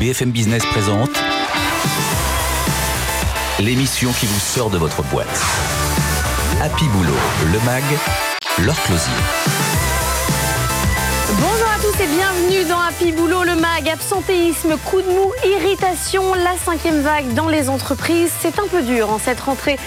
BFM Business présente l'émission qui vous sort de votre boîte. Happy Boulot, le MAG, leur closier. Bonjour à tous et bienvenue dans Happy Boulot, le MAG. Absentéisme, coup de mou, irritation, la cinquième vague dans les entreprises. C'est un peu dur en cette rentrée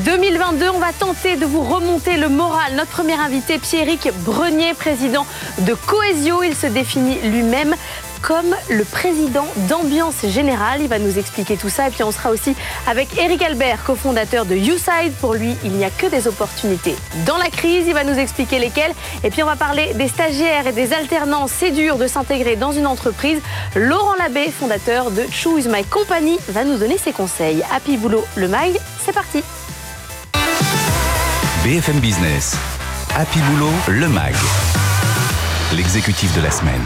2022. On va tenter de vous remonter le moral. Notre premier invité, Pierrick Brenier, président de Coesio. Il se définit lui-même comme le président d'Ambiance Générale. Il va nous expliquer tout ça. Et puis on sera aussi avec Eric Albert, cofondateur de YouSide. Pour lui, il n'y a que des opportunités dans la crise. Il va nous expliquer lesquelles. Et puis on va parler des stagiaires et des alternants. C'est dur de s'intégrer dans une entreprise. Laurent Labbé, fondateur de Choose My Company, va nous donner ses conseils. Happy Boulot, le MAG, c'est parti. BFM Business, Happy Boulot, le MAG, l'exécutif de la semaine.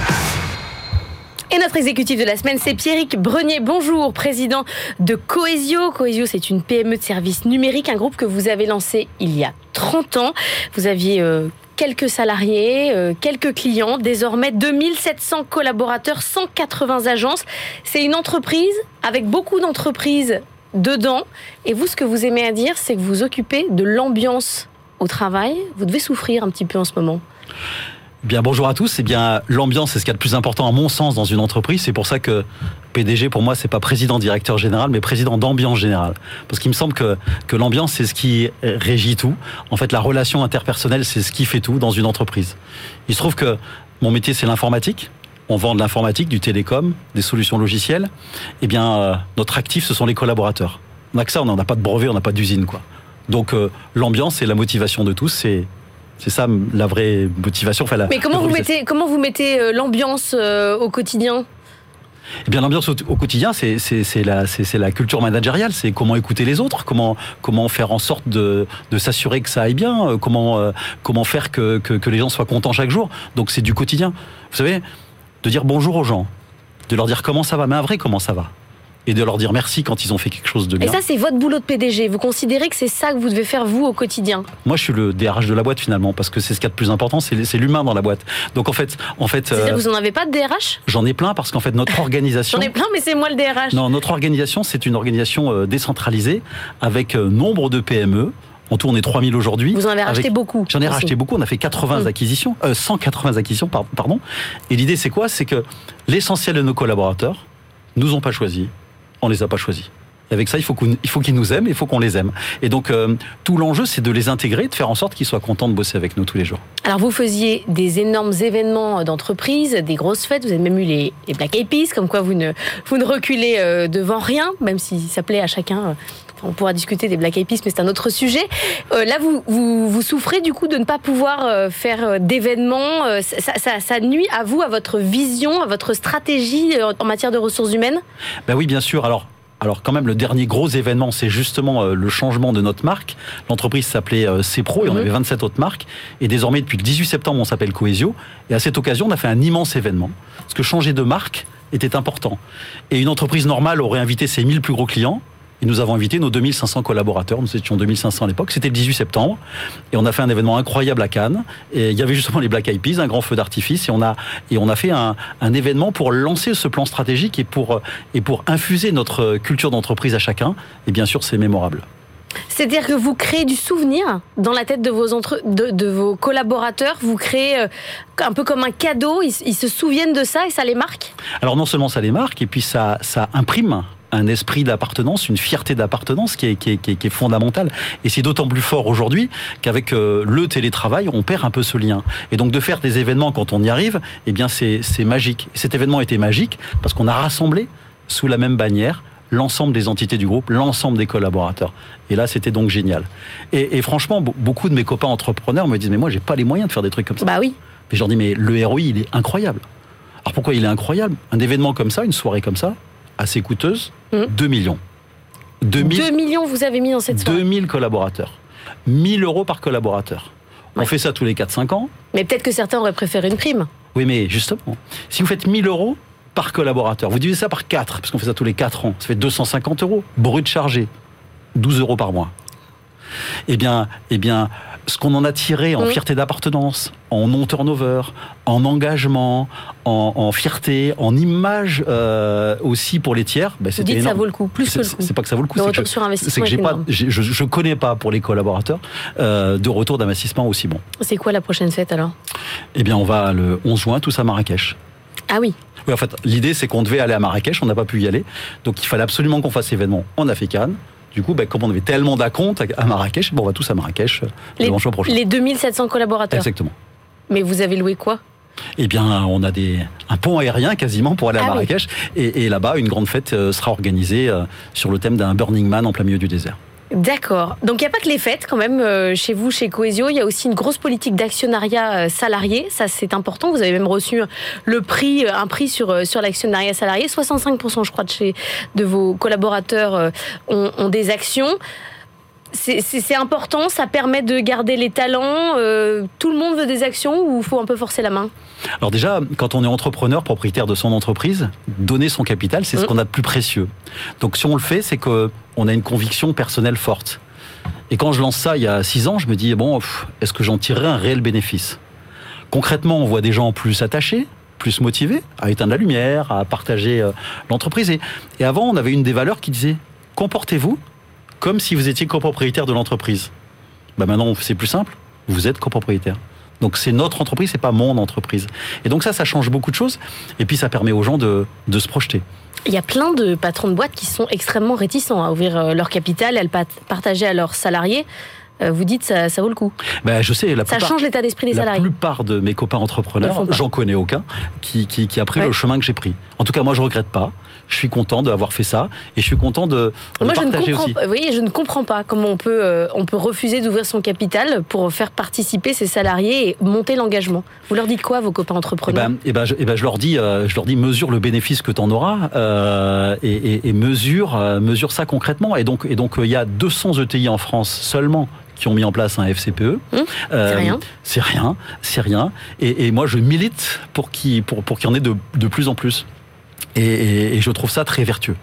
Et notre exécutif de la semaine, c'est Pierrick Brenier. Bonjour, président de Coesio. Coesio, c'est une PME de services numériques, un groupe que vous avez lancé il y a 30 ans. Vous aviez euh, quelques salariés, euh, quelques clients, désormais 2700 collaborateurs, 180 agences. C'est une entreprise avec beaucoup d'entreprises dedans. Et vous, ce que vous aimez à dire, c'est que vous occupez de l'ambiance au travail. Vous devez souffrir un petit peu en ce moment. Bien bonjour à tous. Eh bien l'ambiance c'est ce qu'il y a de plus important à mon sens dans une entreprise. C'est pour ça que PDG pour moi c'est pas président directeur général mais président d'ambiance générale. Parce qu'il me semble que que l'ambiance c'est ce qui régit tout. En fait la relation interpersonnelle c'est ce qui fait tout dans une entreprise. Il se trouve que mon métier c'est l'informatique. On vend de l'informatique, du télécom, des solutions logicielles. Eh bien euh, notre actif ce sont les collaborateurs. On a que ça, on n'a pas de brevet, on n'a pas d'usine quoi. Donc euh, l'ambiance et la motivation de tous c'est c'est ça la vraie motivation. Enfin, la, Mais comment vous mettez, comment vous mettez euh, l'ambiance euh, au quotidien? Eh bien, l'ambiance au, quotidien, c'est la, la culture managériale. C'est comment écouter les autres, comment, comment faire en sorte de, de s'assurer que ça aille bien, euh, comment, comment faire que, que, que, les gens soient contents chaque jour. Donc, c'est du quotidien. Vous savez, de dire bonjour aux gens, de leur dire comment ça va, mais un vrai comment ça va et de leur dire merci quand ils ont fait quelque chose de bien. Et ça, c'est votre boulot de PDG. Vous considérez que c'est ça que vous devez faire vous au quotidien Moi, je suis le DRH de la boîte finalement, parce que c'est ce qu'il y a de plus important, c'est l'humain dans la boîte. Donc en fait, en fait, euh, vous en avez pas de DRH J'en ai plein parce qu'en fait notre organisation. J'en ai plein, mais c'est moi le DRH. Non, notre organisation, c'est une organisation euh, décentralisée avec euh, nombre de PME. En tout, on est 3000 aujourd'hui. Vous en avez racheté beaucoup. J'en ai racheté beaucoup. On a fait 80 hum. acquisitions, 180 acquisitions, pardon. Et l'idée, c'est quoi? C'est que l'essentiel de nos collaborateurs nous ont pas choisis on les a pas choisis. Et avec ça, il faut qu'ils nous aiment, il faut qu'on les aime. Et donc, euh, tout l'enjeu, c'est de les intégrer, de faire en sorte qu'ils soient contents de bosser avec nous tous les jours. Alors, vous faisiez des énormes événements d'entreprise, des grosses fêtes. Vous avez même eu les, Black Eyed comme quoi vous ne, vous ne reculez euh, devant rien, même si ça plaît à chacun. Euh, on pourra discuter des Black Eyed Peas, mais c'est un autre sujet. là, vous, vous, souffrez du coup de ne pas pouvoir faire d'événements. Ça, ça, nuit à vous, à votre vision, à votre stratégie en matière de ressources humaines? Ben oui, bien sûr. Alors, alors quand même, le dernier gros événement, c'est justement euh, le changement de notre marque. L'entreprise s'appelait euh, CPRO et on mhm. avait 27 autres marques. Et désormais, depuis le 18 septembre, on s'appelle Coesio. Et à cette occasion, on a fait un immense événement. Parce que changer de marque était important. Et une entreprise normale aurait invité ses 1000 plus gros clients. Et nous avons invité nos 2500 collaborateurs. Nous étions 2500 à l'époque. C'était le 18 septembre. Et on a fait un événement incroyable à Cannes. Et il y avait justement les Black Eyed Peas, un grand feu d'artifice. Et on a, et on a fait un, un, événement pour lancer ce plan stratégique et pour, et pour infuser notre culture d'entreprise à chacun. Et bien sûr, c'est mémorable. C'est-à-dire que vous créez du souvenir dans la tête de vos, entre... de, de vos collaborateurs, vous créez euh, un peu comme un cadeau, ils, ils, se souviennent de ça et ça les marque? Alors non seulement ça les marque, et puis ça, ça imprime un esprit d'appartenance, une fierté d'appartenance qui est, qui, est, qui, est, fondamentale. Et c'est d'autant plus fort aujourd'hui qu'avec euh, le télétravail, on perd un peu ce lien. Et donc de faire des événements quand on y arrive, eh bien c'est magique. cet événement était magique parce qu'on a rassemblé sous la même bannière l'ensemble des entités du groupe, l'ensemble des collaborateurs. Et là, c'était donc génial. Et, et, franchement, beaucoup de mes copains entrepreneurs me disent, mais moi, j'ai pas les moyens de faire des trucs comme ça. Bah oui. Et je leur dis, mais le ROI, il est incroyable. Alors pourquoi il est incroyable? Un événement comme ça, une soirée comme ça, assez coûteuse, Mmh. 2 millions. 2 2000, millions vous avez mis dans cette soirée. 2000 collaborateurs. 1000 euros par collaborateur. On Ouais. fait ça tous les 4-5 ans. Mais peut-être que certains auraient préféré une prime. Oui, mais justement, si vous faites 1000 euros par collaborateur, vous divisez ça par 4, parce qu'on fait ça tous les 4 ans, ça fait 250 euros, brut chargé, 12 euros par mois. Eh bien, eh bien, ce qu'on en a tiré en Mm. fierté d'appartenance, en non-turnover, en engagement, en, en fierté, en image euh, aussi pour les tiers, ben, c'était que ça énorme. vaut le coup, plus que C'est le coup. c'est pas que ça vaut le coup, c'est que, investissement que pas, énorme. je, je connais pas pour les collaborateurs euh, de retour d'investissement aussi bon. C'est quoi la prochaine fête alors? Eh bien, on va le 11 juin tous à Marrakech. Ah oui, Oui, en fait, l'idée, c'est qu'on devait aller à Marrakech, on n'a pas pu y aller. Donc, il fallait absolument qu'on fasse l'événement en Africaine. Du coup, ben, comme on avait tellement d'acomptes à Marrakech, bon, on va tous à Marrakech euh, le les, dimanche prochain. les 2700 collaborateurs. Exactement. Mais vous avez loué quoi? Eh bien, on a des, un pont aérien quasiment pour aller à Ah oui. Marrakech. Et, et là-bas, une grande fête euh, sera organisée euh, sur le thème d'un Burning Man en plein milieu du désert. D'accord. Donc il n'y a pas que les fêtes quand même euh, chez vous, chez Coesio. Il y a aussi une grosse politique d'actionnariat euh, salarié. Ça c'est important. Vous avez même reçu le prix, euh, un prix sur euh, sur l'actionnariat salarié. 65% je crois de chez de vos collaborateurs euh, ont, ont des actions. C'est- important, ça permet de garder les talents. euh, tout le monde veut des actions ou faut un peu forcer la main? Alors déjà, quand on est entrepreneur, propriétaire de son entreprise, donner son capital, c'est ce Mm. qu'on a de plus précieux. Donc si on le fait, c'est qu'on a une conviction personnelle forte. Et quand je lance ça il y a six ans, je me dis, bon, est-ce que j'en tirerai un réel bénéfice? Concrètement, on voit des gens plus attachés, plus motivés, à éteindre la lumière, à partager euh, l'entreprise. Et avant, on avait une des valeurs qui disait, comportez-vous comme si vous étiez copropriétaire de l'entreprise. Bah maintenant, c'est plus simple, vous êtes copropriétaire. Donc c'est notre entreprise, c'est pas mon entreprise. Et donc ça, ça change beaucoup de choses. Et puis ça permet aux gens de, de se projeter. Il y a plein de patrons de boîtes qui sont extrêmement réticents à ouvrir euh, leur capital, à le partager à leurs salariés. Euh, Vous dites ça, ça vaut le coup. Ben, je sais, la Ça plupart, change l'état d'esprit des la salariés. plupart de mes copains entrepreneurs, j'en connais aucun, qui, qui, qui a pris Ouais. le chemin que j'ai pris. En tout cas, moi, je regrette pas. Je suis content d'avoir fait ça. Et je suis content de, de Moi, je ne partager comprends aussi. pas. Vous voyez, je ne comprends pas comment on peut, euh, on peut refuser d'ouvrir son capital pour faire participer ses salariés et monter l'engagement. Vous leur dites quoi, vos copains Eh entrepreneurs ben, eh ben, je, eh ben, je leur dis, euh, je leur dis, mesure le bénéfice que tu en auras euh, et, et- et mesure, mesure ça concrètement. Et donc, et donc, il y a 200 ETI en France seulement qui ont mis en place un FCPE. Hum, Euh, c'est rien. C'est rien, c'est rien. Et, et moi, je milite pour qu'il pour, pour y en ait de, de plus en plus. Et, et- et je trouve ça très vertueux.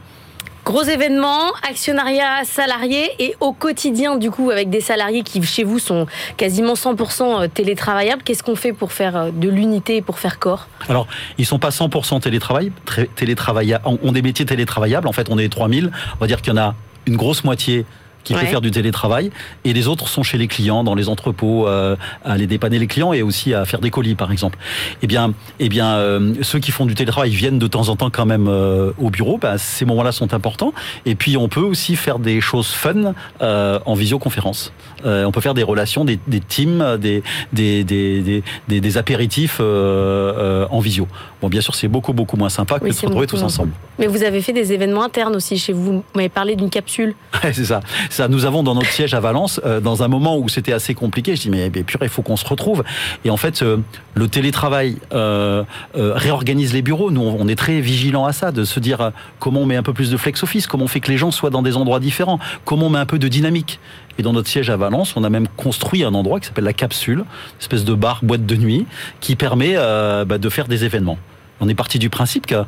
Gros événement, actionnariat salarié et au quotidien, du coup, avec des salariés qui, chez vous, sont quasiment 100% télétravaillables. Qu'est-ce qu'on fait pour faire euh, de l'unité et pour faire corps? Alors, ils sont pas 100% télétravail, très- télétravailla- ont ont des métiers télétravaillables. En fait, on est 3000. On va dire qu'il y en a une grosse moitié qui Ouais. peut faire du télétravail et les autres sont chez les clients, dans les entrepôts, euh, à aller dépanner les clients et aussi à faire des colis, par exemple. Eh bien, eh bien, euh, ceux qui font du télétravail viennent de temps en temps quand même euh, au bureau. Ben, ces moments-là sont importants. Et puis, on peut aussi faire des choses fun euh, en visioconférence. Euh, on peut faire des relations, des, des teams, des, des, des, des, des- des apéritifs euh, euh, en visio. Bon, bien sûr, c'est beaucoup, beaucoup moins sympa que de se retrouver tous ensemble. Mais vous avez fait des événements internes aussi chez vous. Vous m'avez parlé d'une capsule. C'est ça. Ça. Nous avons dans notre siège à Valence, euh, dans un moment où c'était assez compliqué, je dis mais, mais purée, il faut qu'on se retrouve. Et en fait, euh, le télétravail euh, réorganise les bureaux. Nous, on est très vigilants à ça, de se dire comment on met un peu plus de flex office, comment on fait que les gens soient dans des endroits différents, comment on met un peu de dynamique. Et dans notre siège à Valence, on a même construit un endroit qui s'appelle la capsule, une espèce de bar, boîte de nuit, qui permet bah, de faire des événements. On est parti du principe qu'un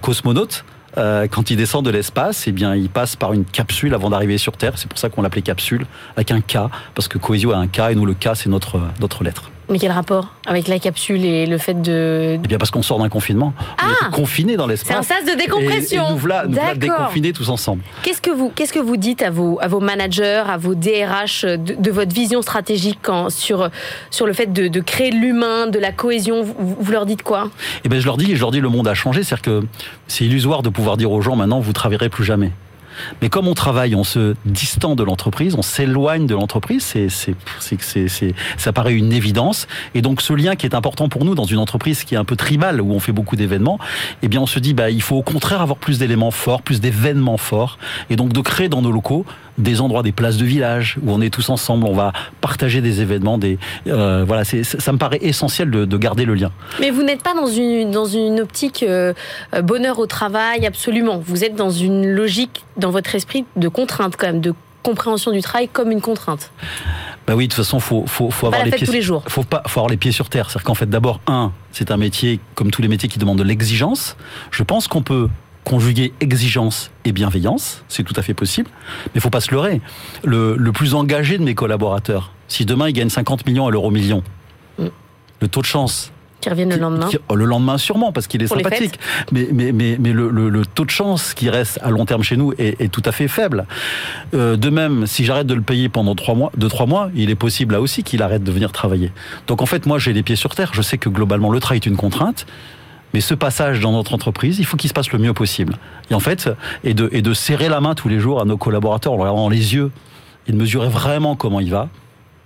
cosmonaute, euh, quand il descend de l'espace, eh bien, il passe par une capsule avant d'arriver sur Terre. C'est pour ça qu'on l'appelait capsule, avec un K, parce que Coesio a un K et nous, le K, c'est notre, notre lettre. Mais quel rapport avec la capsule et le fait de. Eh bien, parce qu'on sort d'un confinement. On Ah était confinés dans C'est un l'espace. sas de décompression. Et, et nous voilà, nous voilà déconfinés tous ensemble. Qu'est-ce que vous, qu'est-ce que vous dites à vos, à vos managers, à vos DRH de, de votre vision stratégique quand- sur, sur le fait de, de créer l'humain, de la cohésion vous, vous leur dites quoi? Eh ben, je leur dis, je leur dis, le monde a changé. C'est-à-dire que c'est illusoire de pouvoir dire aux gens maintenant, vous travaillerez plus jamais. Mais comme on travaille, on se distend de l'entreprise, on s'éloigne de l'entreprise, c'est, ça paraît une évidence. Et donc ce lien qui est important pour nous dans une entreprise qui est un peu tribale, où on fait beaucoup d'événements, eh bien on se dit, bah, il faut au contraire avoir plus d'éléments forts, plus d'événements forts, et donc de créer dans nos locaux des endroits, des places de village où on est tous ensemble, on va partager des événements, des euh, voilà, ça me paraît essentiel de, de, garder le lien. Mais vous n'êtes pas dans une dans une optique euh, bonheur au travail, absolument. Vous êtes dans une logique dans votre esprit de contrainte quand même, de compréhension du travail comme une contrainte. Bah oui, de toute façon, faut faut, faut avoir les pieds tous les jours. Faut pas faut avoir les pieds sur terre. C'est-à-dire qu'en fait, d'abord, un, c'est un métier comme tous les métiers qui demandent de l'exigence. Je pense qu'on peut conjuguer exigence et bienveillance, c'est tout à fait possible, mais il faut pas se leurrer. Le, le, plus engagé de mes collaborateurs, si demain il gagne 50 millions à l'euro million, mm. le taux de chance qui reviennent le lendemain qui, Le lendemain sûrement, parce qu'il est Pour sympathique. Mais, mais, mais, mais le, le, le, taux de chance qui reste à long terme chez nous est, est tout à fait faible. Euh, de même, si j'arrête de le payer pendant trois mois, deux, trois mois, il est possible là aussi qu'il arrête de venir travailler. Donc en fait, moi j'ai les pieds sur terre. Je sais que globalement le travail est une contrainte. Mais ce passage dans notre entreprise, il faut qu'il se passe le mieux possible. Et en fait, et de, et de serrer la main tous les jours à nos collaborateurs en regardant dans les yeux et de mesurer vraiment comment il va,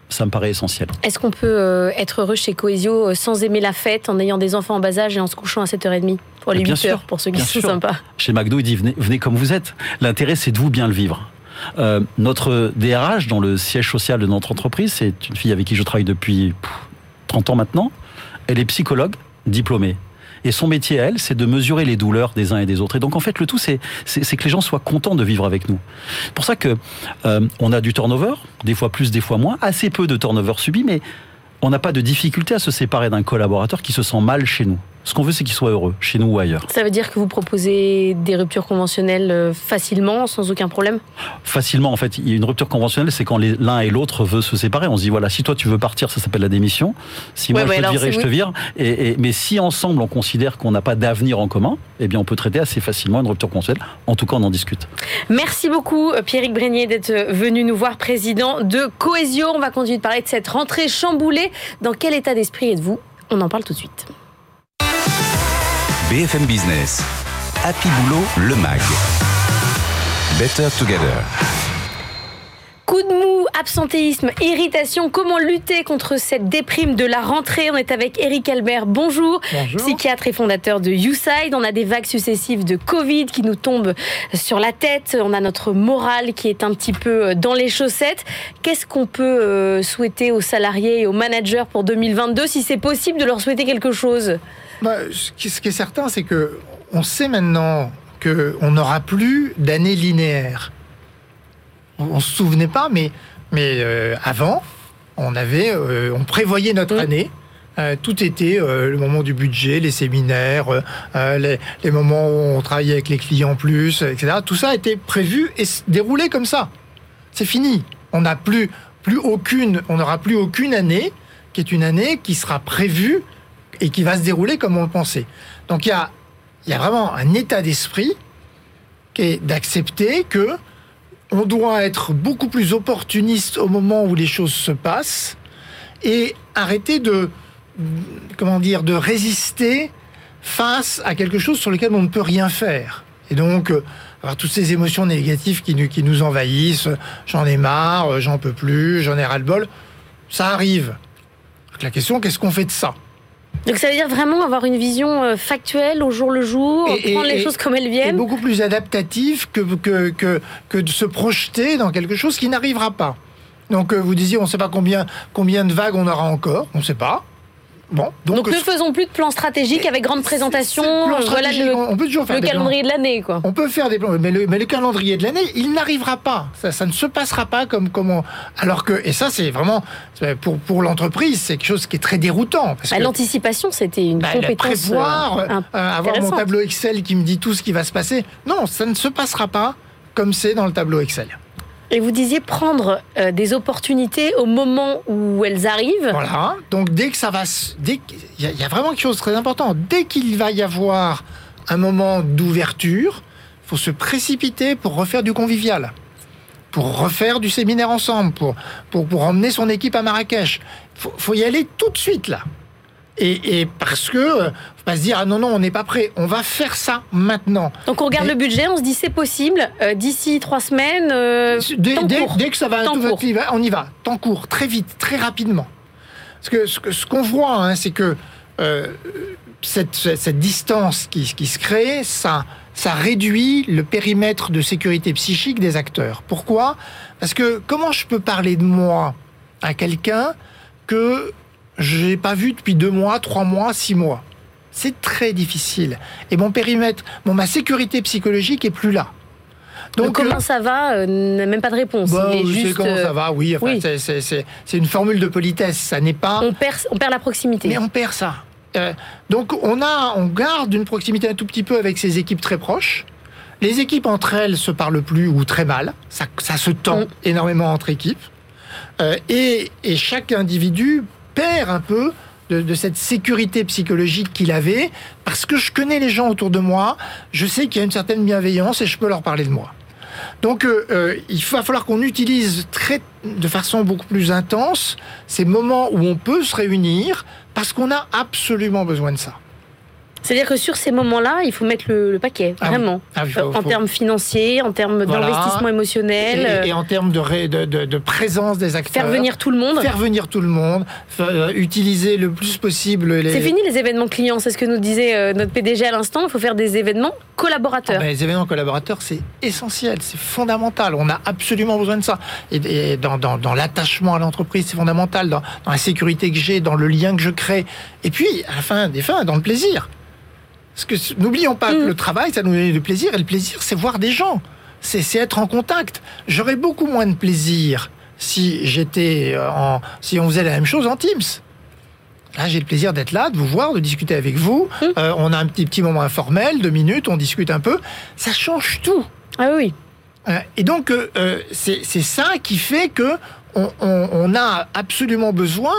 ça me paraît essentiel. Est-ce qu'on peut euh, être heureux chez Coesio euh, sans aimer la fête, en ayant des enfants en bas âge et en se couchant à 7h30 Pour les 8 heures, pour ceux qui sont sympas. Chez McDo, il dit venez, venez comme vous êtes. L'intérêt, c'est de vous bien le vivre. Euh, notre DRH, dans le siège social de notre entreprise, c'est une fille avec qui je travaille depuis 30 ans maintenant. Elle est psychologue diplômée. Et son métier, elle, c'est de mesurer les douleurs des uns et des autres. Et donc, en fait, le tout, c'est que les gens soient contents de vivre avec nous. Pour ça que euh, on a du turnover, des fois plus, des fois moins, assez peu de turnover subi, mais on n'a pas de difficulté à se séparer d'un collaborateur qui se sent mal chez nous. Ce qu'on veut, c'est qu'il soit heureux, chez nous ou ailleurs. Ça veut dire que vous proposez des ruptures conventionnelles euh, facilement, sans aucun problème? Facilement, en fait. Une rupture conventionnelle, c'est quand l'un et l'autre veut se séparer. On se dit, voilà, si toi tu veux partir, ça s'appelle la démission. Si moi je te virer, je te vire. Et, et, mais si ensemble on considère qu'on n'a pas d'avenir en commun, eh bien on peut traiter assez facilement une rupture conventionnelle. En tout cas, on en discute. Merci beaucoup, Pierrick Brégnier, d'être venu nous voir, président de Cohésio. On va continuer de parler de cette rentrée chamboulée. Dans quel état d'esprit êtes-vous? On en parle tout de suite. BFM Business. Happy Boulot, le MAG. Better Together. Coup de mou, absentéisme, irritation, comment lutter contre cette déprime de la rentrée? On est avec Eric Albert, bonjour, bonjour. psychiatre et fondateur de YouSide. On a des vagues successives de Covid qui nous tombent sur la tête. On a notre morale qui est un petit peu dans les chaussettes. Qu'est-ce qu'on peut euh, souhaiter aux salariés et aux managers pour 2022 si c'est possible de leur souhaiter quelque chose? Bah, ce qui est certain, c'est que on sait maintenant qu'on n'aura plus d'années linéaires. On, ne se souvenait pas, mais, mais euh, avant, on avait, euh, on prévoyait notre année. Euh, tout était le moment du budget, les séminaires, les, les, moments où on travaillait avec les clients plus, etc. Tout ça était prévu et déroulé comme ça. C'est fini. On n'a plus, plus aucune, on n'aura plus aucune année qui est une année qui sera prévue et qui va se dérouler comme on le pensait. Donc il y a, y a vraiment un état d'esprit qui est d'accepter que on doit être beaucoup plus opportuniste au moment où les choses se passent et arrêter de comment dire de résister face à quelque chose sur lequel on ne peut rien faire. Et donc avoir toutes ces émotions négatives qui nous, qui nous envahissent, j'en ai marre, j'en peux plus, j'en ai ras-le-bol, ça arrive. La question, qu'est-ce qu'on fait de ça? Donc ça veut dire vraiment avoir une vision euh, factuelle au jour le jour, et, prendre les choses comme elles viennent. Et beaucoup plus adaptative que, que, que, que de se projeter dans quelque chose qui n'arrivera pas. Donc euh, vous disiez, on ne sait pas combien, combien de vagues on aura encore, on ne sait pas. Bon, donc, donc ne faisons plus de plans stratégiques avec grande présentation. Voilà le, on peut toujours faire le calendrier de l'année, quoi. On peut faire des plans, mais le, mais le calendrier de l'année, il n'arrivera pas. Ça, ça, ne se passera pas comme comment. Alors que, et ça, c'est vraiment pour pour l'entreprise, c'est quelque chose qui est très déroutant. Bah, L'anticipation, c'était une bah, compétence. Prévoir, euh, euh, avoir mon tableau Excel qui me dit tout ce qui va se passer. Non, ça ne se passera pas comme c'est dans le tableau Excel. Et vous disiez prendre euh, des opportunités au moment où elles arrivent. Voilà. Donc dès que ça va, dès il y, a vraiment quelque chose de très important. Dès qu'il va y avoir un moment d'ouverture, faut se précipiter pour refaire du convivial, pour refaire du séminaire ensemble, pour pour, pour emmener son équipe à Marrakech. Faut, faut y aller tout de suite là. Et, et parce que faut pas se dire ah non non on n'est pas prêt, on va faire ça maintenant. Donc on regarde Et- le budget, on se dit c'est possible euh, d'ici trois semaines. euh, Dès, temps dès- court. dès que ça va, Temps tout va- court. on y va, on va, temps court, très vite, très rapidement. Parce que ce qu'on voit, hein, c'est que euh, cette, cette- cette distance qui, qui se crée, ça, ça réduit le périmètre de sécurité psychique des acteurs. Pourquoi? Parce que comment je peux parler de moi à quelqu'un que j'ai pas vu depuis deux mois, trois mois, six mois C'est très difficile. Et mon périmètre, bon, ma sécurité psychologique est plus là. Donc, Donc, comment euh, ça va euh, même pas de réponse. bah, Il est juste, comment euh, ça va, oui. Enfin, oui. c'est- une formule de politesse, ça n'est pas. on perd, on perd la proximité. Mais on perd ça. Euh, donc on a, on garde une proximité un tout petit peu avec ces équipes très proches. Les équipes entre elles se parlent plus ou très mal. Ça, ça se tend Mm. énormément entre équipes. Euh, et, et chaque individu perd un peu de, cette sécurité psychologique qu'il avait parce que je connais les gens autour de moi. Je sais qu'il y a une certaine bienveillance et je peux leur parler de moi. Donc, euh, euh, il va falloir qu'on utilise très, de façon beaucoup plus intense ces moments où on peut se réunir parce qu'on a absolument besoin de ça. C'est-à-dire que sur ces moments-là, il faut mettre le, le paquet, Ah oui. vraiment. Ah, faut- Euh, en faut- termes financiers, en termes Voilà. d'investissement émotionnel, Et, euh, et en termes de, ré- de, de- de présence des acteurs. faire venir tout le monde. Faire venir tout le monde, euh, utiliser le plus possible les. C'est fini les événements clients, c'est ce que nous disait euh, notre PDG à l'instant. Il faut faire des événements Ah collaborateurs. ben, les événements collaborateurs, c'est essentiel, c'est fondamental. On a absolument besoin de ça. Et, et dans, dans, dans l'attachement à l'entreprise, c'est fondamental. Dans, dans la sécurité que j'ai, dans le lien que je crée. Et puis, à la fin des fins, dans le plaisir. Parce que n'oublions pas que Mm. le travail, ça nous donne du plaisir. Et le plaisir, c'est voir des gens. C'est être en contact. J'aurais beaucoup moins de plaisir si j'étais euh, en, si on faisait la même chose en Teams. Là, j'ai le plaisir d'être là, de vous voir, de discuter avec vous. Mm. Euh, on a un petit, petit moment informel, deux minutes, on discute un peu. Ça change tout. Ah oui, Euh, et donc, euh, c'est ça qui fait que on, on- on a absolument besoin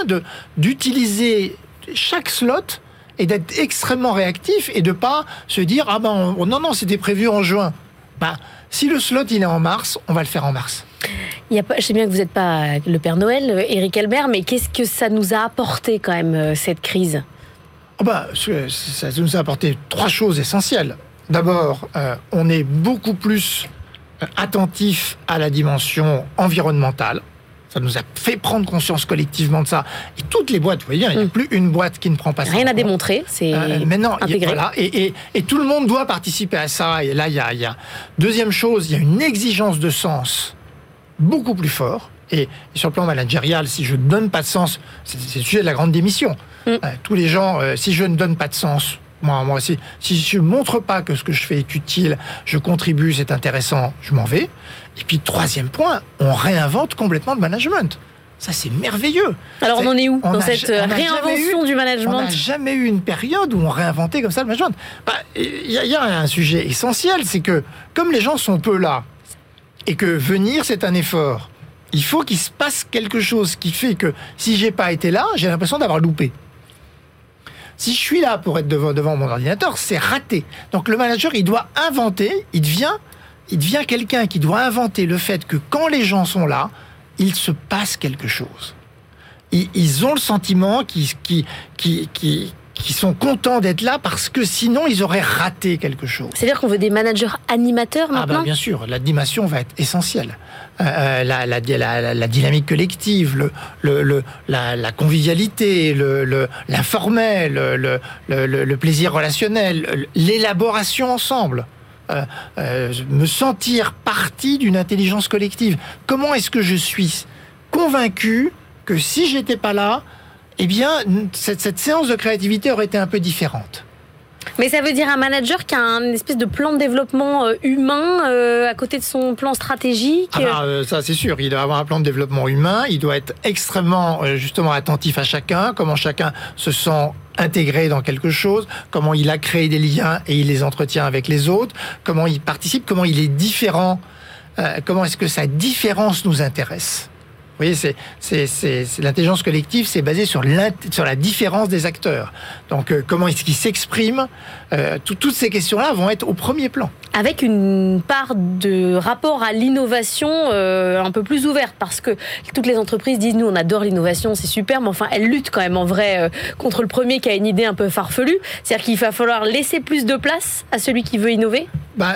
d'utiliser chaque slot et d'être extrêmement réactif et de pas se dire ah ben on- non non c'était prévu en juin. Bah si le slot il est en mars, on va le faire en mars. Il y a pas, je sais bien que vous n'êtes pas le Père Noël, euh, Éric Albert, mais qu'est-ce que ça nous a apporté quand même, euh, cette crise? Ah bah, ça nous a apporté trois choses essentielles. D'abord, euh, on est beaucoup plus euh, attentif à la dimension environnementale. Ça nous a fait prendre conscience collectivement de ça. Et toutes les boîtes, vous voyez, il n'y a Mm. plus une boîte qui ne prend pas ça. Rien en à démontrer, c'est Euh, maintenant, il y a- intégré. voilà, et, et- et tout le monde doit participer à ça. Et là, il y a, y a- deuxième chose, il y a une exigence de sens beaucoup plus fort. Et, sur le plan managérial, si je ne donne pas de sens, c'est c'est le sujet de la grande démission. Mm. Euh, tous les gens, euh, si je ne donne pas de sens, moi, moi, si, si je ne montre pas que ce que je fais est utile, je contribue, c'est intéressant, je m'en vais. Et puis, troisième point, on réinvente complètement le management. Ça, c'est merveilleux. Alors on en est où on dans cette on réinvention eu- du on management n'a jamais eu une période où on réinventait comme ça le management. Bah, Il y, y a un sujet essentiel, c'est que comme les gens sont peu là, et que venir c'est un effort, il faut qu'il se passe quelque chose qui fait que si j'ai pas été là, j'ai l'impression d'avoir loupé. Si je suis là pour être devant, mon ordinateur, c'est raté. Donc le manager, il doit inventer, il devient, il devient quelqu'un qui doit inventer le fait que quand les gens sont là, il se passe quelque chose ils, ont le sentiment qu'ils qui, qui, qui, qui sont contents d'être là parce que sinon ils auraient raté quelque chose. C'est-à-dire qu'on veut des managers animateurs Ah maintenant bah bien sûr, l'animation va être essentielle. Euh, euh, la, la, la, dynamique collective, le, le, le- la, convivialité, l'informel, le, le, le- le plaisir relationnel, l'élaboration ensemble. Euh, euh, me sentir partie d'une intelligence collective. Comment est-ce que je suis convaincu que si j'étais pas là, eh bien, cette, cette séance de créativité aurait été un peu différente. Mais ça veut dire un manager qui a un espèce de plan de développement euh, humain euh, à côté de son plan stratégique. Ah bah, euh, ça c'est sûr, il doit avoir un plan de développement humain, il doit être extrêmement euh, justement attentif à chacun, comment chacun se sent intégré dans quelque chose, comment il a créé des liens et il les entretient avec les autres, comment il participe, comment il est différent, euh, comment est-ce que sa différence nous intéresse. Voyez, c'est, l'intelligence collective, c'est basé sur, la différence des acteurs. Donc, euh, comment est-ce qu'ils s'expriment euh, tout- Toutes ces questions-là vont être au premier plan. Avec une part de rapport à l'innovation euh, un peu plus ouverte, parce que toutes les entreprises disent nous on adore l'innovation, c'est super, mais enfin elles luttent quand même en vrai contre le premier qui a une idée un peu farfelue. C'est-à-dire qu'il va falloir laisser plus de place à celui qui veut innover? Bah,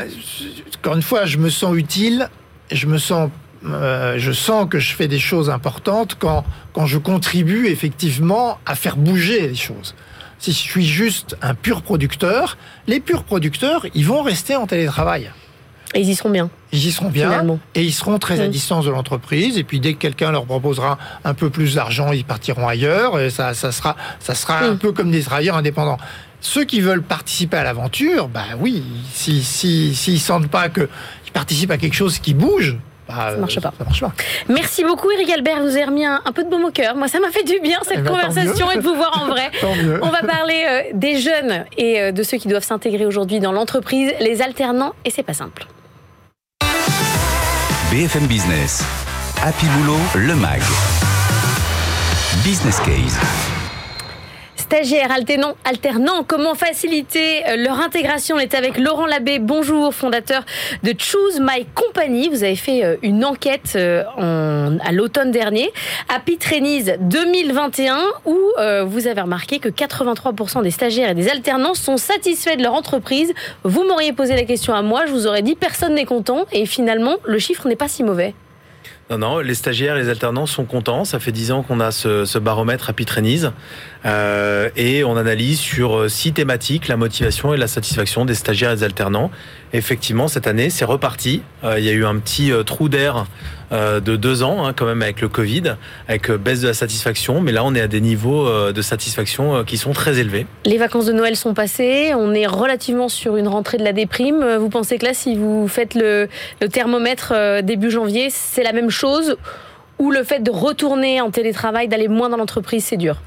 encore une fois, je me sens utile, je me sens, euh, je sens que je fais des choses importantes quand, quand je contribue effectivement à faire bouger les choses. Si je suis juste un pur producteur, les purs producteurs, ils vont rester en télétravail. Et ils y seront bien. Ils y seront bien Finalement. et ils seront très à Mm. distance de l'entreprise. Et puis dès que quelqu'un leur proposera un peu plus d'argent, ils partiront ailleurs. Et ça, ça sera, ça sera un Mm. peu comme des travailleurs indépendants. Ceux qui veulent participer à l'aventure, bah oui, s'ils si, s'ils sentent pas qu'ils participent à quelque chose qui bouge, bah, Ça marche euh, pas. Ça marche pas. Merci beaucoup Eric Albert, vous avez remis un, un peu de baume au cœur. Moi ça m'a fait du bien cette Eh ben, conversation et de vous voir en vrai. Tant mieux. On va parler euh, des jeunes et euh, de ceux qui doivent s'intégrer aujourd'hui dans l'entreprise, les alternants, et c'est pas simple. BFM Business. Happy Boulot, le MAG. Business Case. Stagiaires, alternants, alternants, comment faciliter euh, leur intégration On est avec Laurent Labbé, bonjour, fondateur de Choose My Company. Vous avez fait euh, une enquête euh, à l'automne dernier, Happy Trainees 2021, où vous avez remarqué que 83% des stagiaires et des alternants sont satisfaits de leur entreprise. Vous m'auriez posé la question à moi, je vous aurais dit personne n'est content, et finalement, le chiffre n'est pas si mauvais. Non, non, les stagiaires et les alternants sont contents. Ça fait 10 ans qu'on a ce, ce baromètre Happy Trainees. Euh, et on analyse sur euh, six thématiques la motivation et la satisfaction des stagiaires et des alternants. Effectivement, cette année, c'est reparti. Euh, il y a eu un petit euh, trou d'air de deux ans, hein, quand même, avec le Covid, avec euh, baisse de la satisfaction. Mais là, on est à des niveaux euh, de satisfaction euh, qui sont très élevés. Les vacances de Noël sont passées, on est relativement sur une rentrée de la déprime. Euh, Vous pensez que là, si vous faites le, thermomètre euh, début janvier, c'est la même chose Ou le fait de retourner en télétravail, d'aller moins dans l'entreprise, c'est dur?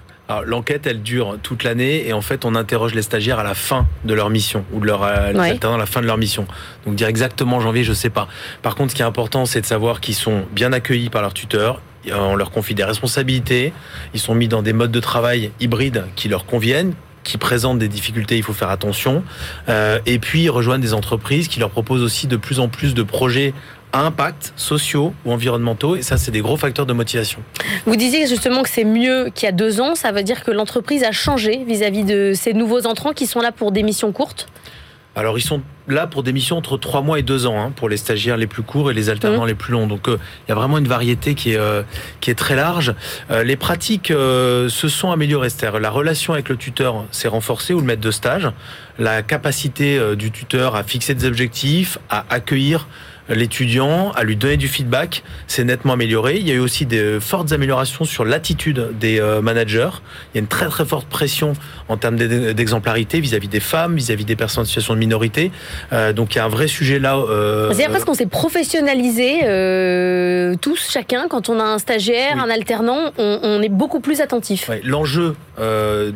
L'enquête, elle dure toute l'année et en fait, on interroge les stagiaires à la fin de leur mission ou de leur euh, Ouais. à la fin de leur mission. Donc dire exactement janvier, je sais pas. Par contre, ce qui est important, c'est de savoir qu'ils sont bien accueillis par leur tuteur. Euh, On leur confie des responsabilités. Ils sont mis dans des modes de travail hybrides qui leur conviennent qui présentent des difficultés, il faut faire attention. Euh, et puis, ils rejoignent des entreprises qui leur proposent aussi de plus en plus de projets à impact sociaux ou environnementaux. Et ça, c'est des gros facteurs de motivation. Vous disiez justement que c'est mieux qu'il y a deux ans. Ça veut dire que l'entreprise a changé vis-à-vis de ces nouveaux entrants qui sont là pour des missions courtes? Alors, ils sont là pour des missions entre 3 mois et 2 ans, hein, pour les stagiaires les plus courts et les alternants les plus longs. Donc, euh, il y a vraiment une variété qui est, euh, qui est très large. Euh, les pratiques se sont améliorées. C'est-à-dire, la relation avec le tuteur s'est renforcée ou le maître de stage. La capacité du tuteur à fixer des objectifs, à accueillir l'étudiant, à lui donner du feedback, s'est nettement amélioré. Il y a eu aussi des fortes améliorations sur l'attitude des euh, managers. Il y a une très très forte pression en termes d'e- d'exemplarité vis-à-vis des femmes, vis-à-vis des personnes en situation de minorité. Euh, donc il y a un vrai sujet là. euh, C'est-à-dire presque qu'on s'est professionnalisé euh, tous, chacun. Quand on a un stagiaire, Oui. un alternant, on, on est beaucoup plus attentif. L'enjeu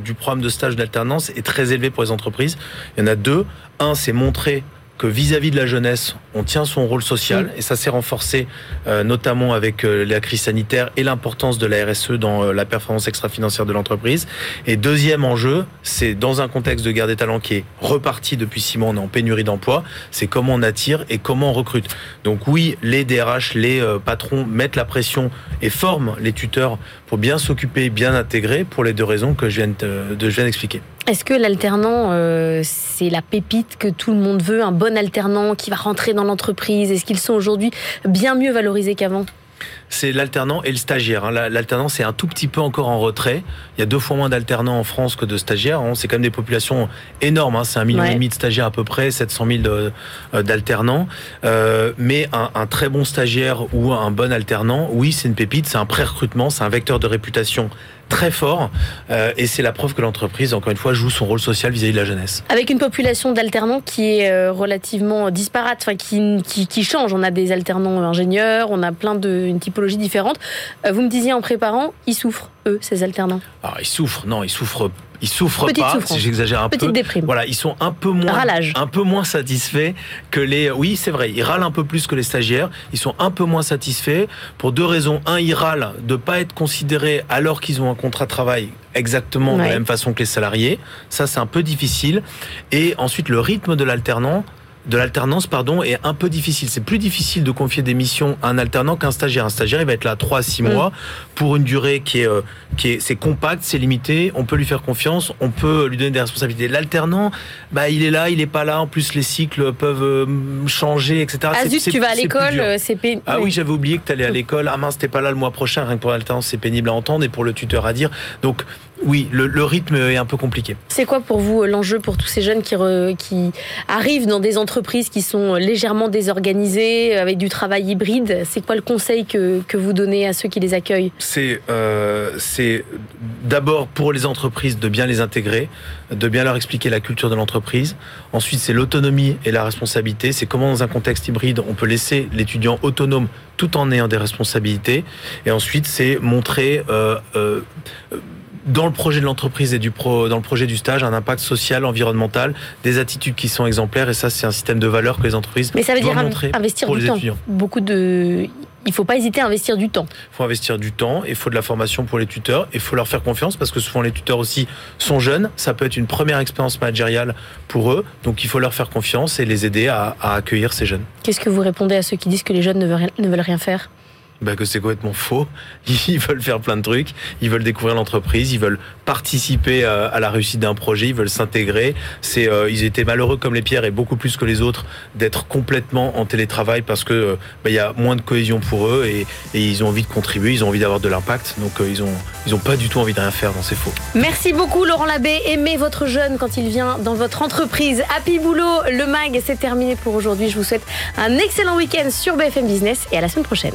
du programme de stage d'alternance est très élevé pour les entreprises. Il y en a deux. Un, c'est montrer que vis-à-vis de la jeunesse, on tient son rôle social, et ça s'est renforcé euh, notamment avec euh, la crise sanitaire et l'importance de la RSE dans euh, la performance extra-financière de l'entreprise. Et deuxième enjeu, c'est dans un contexte de guerre des talents qui est reparti depuis six mois, on est en pénurie d'emploi, c'est comment on attire et comment on recrute. Donc oui, les DRH, les patrons mettent la pression et forment les tuteurs pour bien s'occuper, bien intégrer, pour les deux raisons que je viens de, de- je viens d'expliquer. Est-ce que l'alternant, euh, c'est la pépite que tout le monde veut, un bon alternant qui va rentrer dans l'entreprise? Est-ce qu'ils sont aujourd'hui bien mieux valorisés qu'avant? C'est l'alternant et le stagiaire. hein. La- L'alternant, c'est un tout petit peu encore en retrait. Il y a deux fois moins d'alternants en France que de stagiaires. hein. C'est quand même des populations énormes. hein. C'est un million Ouais. et demi de stagiaires à peu près, 700 000 de- euh, d'alternants. Euh, mais un, un très bon stagiaire ou un bon alternant, oui, c'est une pépite, c'est un pré-recrutement, c'est un vecteur de réputation très fort. Euh, et c'est la preuve que l'entreprise, encore une fois, joue son rôle social vis-à-vis de la jeunesse. Avec une population d'alternants qui est euh, relativement disparate, enfin qui, qui, qui change. On a des alternants ingénieurs, on a plein de une typologie différente. Euh, vous me disiez en préparant, ils souffrent eux, ces alternants? Alors, ils souffrent, non, ils souffrent ils souffrent Petite pas, souffrance. si j'exagère un Petite peu. déprime. Voilà, ils sont un peu moins, Ralage. un peu moins satisfaits que les. Oui, c'est vrai, ils râlent un peu plus que les stagiaires. Ils sont un peu moins satisfaits pour deux raisons. Un, ils râlent de pas être considérés alors qu'ils ont un contrat de travail exactement de la même façon que les salariés. Ça, c'est un peu difficile. Et ensuite, le rythme de l'alternant. De l'alternance, pardon, est un peu difficile. C'est plus difficile de confier des missions à un alternant qu'un stagiaire. Un stagiaire, il va être là 3 à 6 Mm. mois pour une durée qui est, euh, qui est, c'est compact, c'est limité. On peut lui faire confiance, on peut lui donner des responsabilités. L'alternant, bah, il est là, il est pas là. En plus, les cycles peuvent euh, changer, etc. Ah zut, tu vas à l'école, euh, c'est pénible. Ah oui, j'avais oublié que tu allais à l'école. Ah mince, t'es pas là le mois prochain. Rien que pour l'alternance, c'est pénible à entendre et pour le tuteur à dire. Donc, oui, le, le rythme est un peu compliqué. C'est quoi pour vous euh, l'enjeu pour tous ces jeunes qui, re- qui arrivent dans des entreprises qui sont légèrement désorganisées, euh, avec du travail hybride? C'est quoi le conseil que, que vous donnez à ceux qui les accueillent? C'est euh, d'abord pour les entreprises de bien les intégrer, de bien leur expliquer la culture de l'entreprise. Ensuite, c'est l'autonomie et la responsabilité. C'est comment dans un contexte hybride, on peut laisser l'étudiant autonome tout en ayant des responsabilités. Et ensuite, c'est montrer euh, euh, dans le projet de l'entreprise et du pro, dans le projet du stage un impact social, environnemental, des attitudes qui sont exemplaires. Et ça, c'est un système de valeurs que les entreprises Mais ça veut doivent dire investir pour du les temps. étudiants. Beaucoup de. Il faut pas hésiter à investir du temps. Il faut investir du temps, il faut de la formation pour les tuteurs, il faut leur faire confiance parce que souvent les tuteurs aussi sont jeunes. Ça peut être une première expérience managériale pour eux, donc il faut leur faire confiance et les aider à, à accueillir ces jeunes. Qu'est-ce que vous répondez à ceux qui disent que les jeunes ne veulent rien, ne veulent rien faire? Bah que c'est complètement faux. Ils veulent faire plein de trucs, ils veulent découvrir l'entreprise, ils veulent participer euh, à la réussite d'un projet, ils veulent s'intégrer. C'est, euh, ils étaient malheureux comme les pierres et beaucoup plus que les autres d'être complètement en télétravail parce que euh, bah, il y a moins de cohésion pour eux et, ils ont envie de contribuer, ils ont envie d'avoir de l'impact. Donc euh, ils ont, ils ont pas du tout envie de rien faire. Non, c'est faux. Merci beaucoup Laurent Labbé. Aimez votre jeune quand il vient dans votre entreprise. Happy Boulot, le mag, c'est terminé pour aujourd'hui. Je vous souhaite un excellent week-end sur BFM Business et à la semaine prochaine.